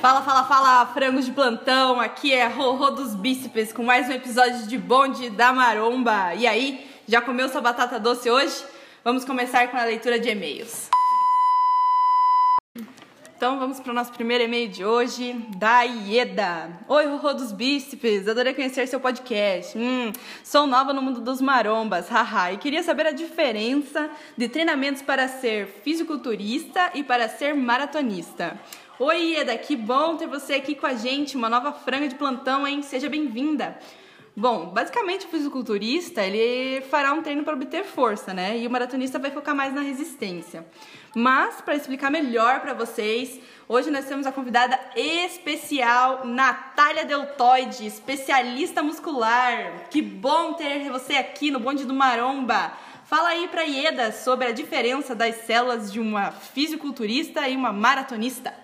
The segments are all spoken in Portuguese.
Fala, fala, fala, frangos de plantão. Aqui é Rorô dos Bíceps com mais um episódio de Bonde da Maromba. E aí, já comeu sua batata doce hoje? Vamos começar com a leitura de e-mails. Então vamos para o nosso primeiro e-mail de hoje, da Ieda. Oi, Rorô dos Bíceps, adorei conhecer seu podcast. Hum, sou nova no mundo dos marombas, haha, e queria saber a diferença de treinamentos para ser fisiculturista e para ser maratonista. Oi, Ieda, que bom ter você aqui com a gente, uma nova franga de plantão, hein? Seja bem-vinda. Bom, basicamente o fisiculturista, ele fará um treino para obter força, né? E o maratonista vai focar mais na resistência. Mas para explicar melhor para vocês, hoje nós temos a convidada especial, Natália Deltoide, especialista muscular. Que bom ter você aqui no Bonde do Maromba. Fala aí para Ieda sobre a diferença das células de uma fisiculturista e uma maratonista.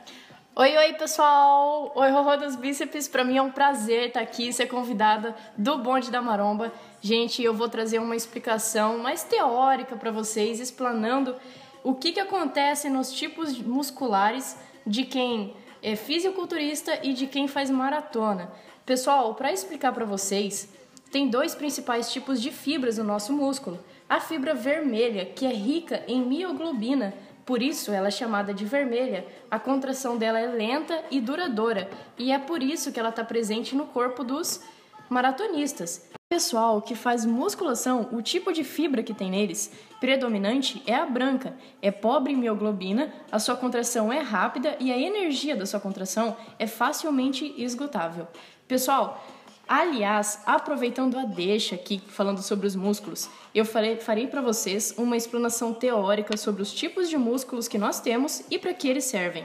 Oi, oi, pessoal! Oi, Rorô dos Bíceps. Para mim é um prazer estar aqui, ser convidada do Bonde da Maromba. Gente, eu vou trazer uma explicação mais teórica para vocês, explanando o que, que acontece nos tipos musculares de quem é fisiculturista e de quem faz maratona. Pessoal, para explicar para vocês, tem dois principais tipos de fibras no nosso músculo. A fibra vermelha, que é rica em mioglobina, por isso ela é chamada de vermelha. A contração dela é lenta e duradoura, e é por isso que ela está presente no corpo dos maratonistas. Pessoal que faz musculação, o tipo de fibra que tem neles predominante é a branca, é pobre em mioglobina, a sua contração é rápida e a energia da sua contração é facilmente esgotável. Pessoal, Aliás, aproveitando a deixa aqui, falando sobre os músculos, eu farei, farei para vocês uma explanação teórica sobre os tipos de músculos que nós temos e para que eles servem.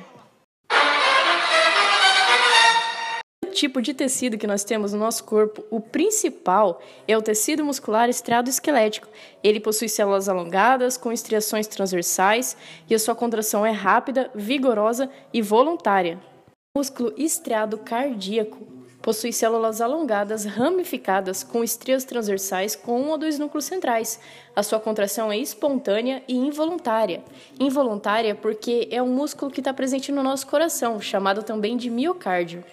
O tipo de tecido que nós temos no nosso corpo, o principal é o tecido muscular estriado esquelético. Ele possui células alongadas, com estriações transversais, e a sua contração é rápida, vigorosa e voluntária. O músculo estriado cardíaco Possui células alongadas, ramificadas, com estrias transversais com um ou dois núcleos centrais. A sua contração é espontânea e involuntária. Involuntária porque é um músculo que está presente no nosso coração, chamado também de miocárdio.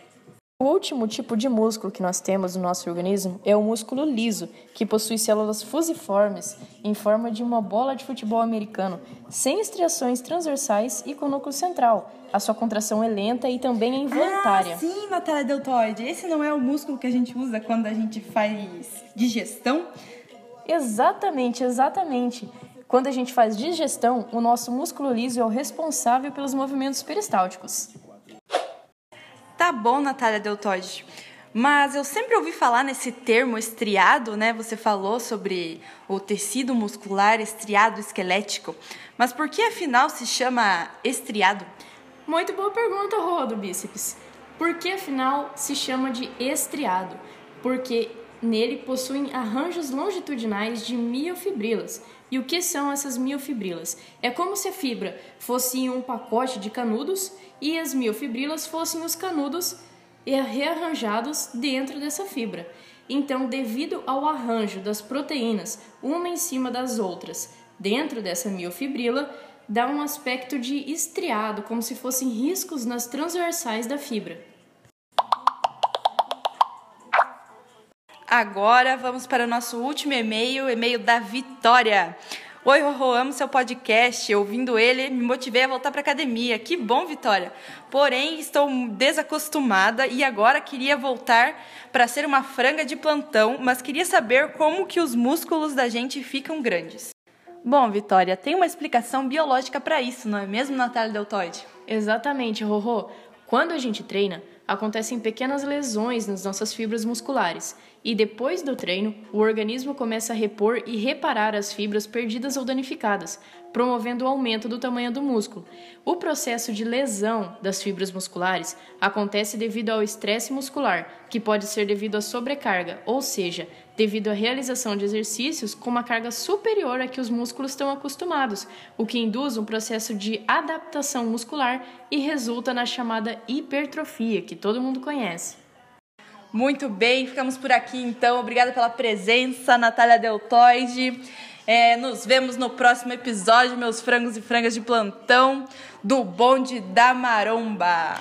O último tipo de músculo que nós temos no nosso organismo é o músculo liso, que possui células fusiformes em forma de uma bola de futebol americano, sem estriações transversais e com núcleo central. A sua contração é lenta e também é involuntária. Ah, sim, Natália Deltoide. Esse não é o músculo que a gente usa quando a gente faz digestão? Exatamente, exatamente. Quando a gente faz digestão, o nosso músculo liso é o responsável pelos movimentos peristálticos. Tá bom, Natália Deltoide. Mas eu sempre ouvi falar nesse termo estriado, né? Você falou sobre o tecido muscular estriado esquelético. Mas por que afinal se chama estriado? Muito boa pergunta, Rodo Bíceps. Por que afinal se chama de estriado? Porque nele possuem arranjos longitudinais de miofibrilas. E o que são essas miofibrilas? É como se a fibra fosse um pacote de canudos e as miofibrilas fossem os canudos rearranjados dentro dessa fibra. Então, devido ao arranjo das proteínas, uma em cima das outras, dentro dessa miofibrila, dá um aspecto de estriado, como se fossem riscos nas transversais da fibra. Agora vamos para o nosso último e-mail, e-mail da Vitória. Oi, Rorô, amo seu podcast. Ouvindo ele, me motivei a voltar para academia. Que bom, Vitória. Porém, estou desacostumada e agora queria voltar para ser uma franga de plantão, mas queria saber como que os músculos da gente ficam grandes. Bom, Vitória, tem uma explicação biológica para isso, não é mesmo, Natália Deltoide? Exatamente, Rorô. Quando a gente treina, acontecem pequenas lesões nas nossas fibras musculares e depois do treino, o organismo começa a repor e reparar as fibras perdidas ou danificadas, promovendo o aumento do tamanho do músculo. O processo de lesão das fibras musculares acontece devido ao estresse muscular, que pode ser devido à sobrecarga, ou seja, devido à realização de exercícios com uma carga superior a que os músculos estão acostumados, o que induz um processo de adaptação muscular e resulta na chamada hipertrofia, que todo mundo conhece. Muito bem, ficamos por aqui então. Obrigada pela presença, Natália Deltoide. É, nos vemos no próximo episódio, meus frangos e frangas de plantão do Bonde da Maromba.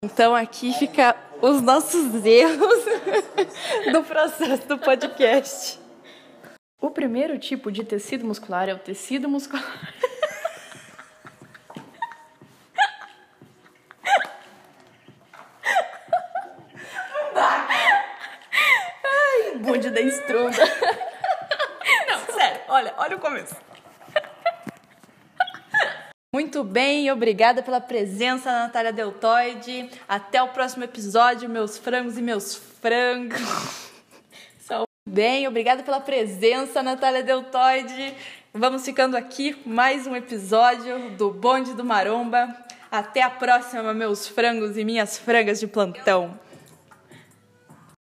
Então aqui fica os nossos erros do processo do podcast. O primeiro tipo de tecido muscular é o tecido muscular. Ai, bonde da estrunda. Não, sério, olha, olha o começo. Muito bem, obrigada pela presença, Natália Deltoide. Até o próximo episódio, meus frangos e meus frangos. Bem, obrigada pela presença, Natália Deltoide. Vamos ficando aqui mais um episódio do Bonde do Maromba. Até a próxima, meus frangos e minhas frangas de plantão.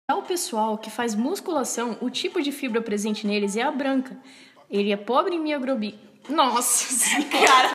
Para o pessoal que faz musculação, o tipo de fibra presente neles é a branca. Ele é pobre em mioglobina. Nossa, cara.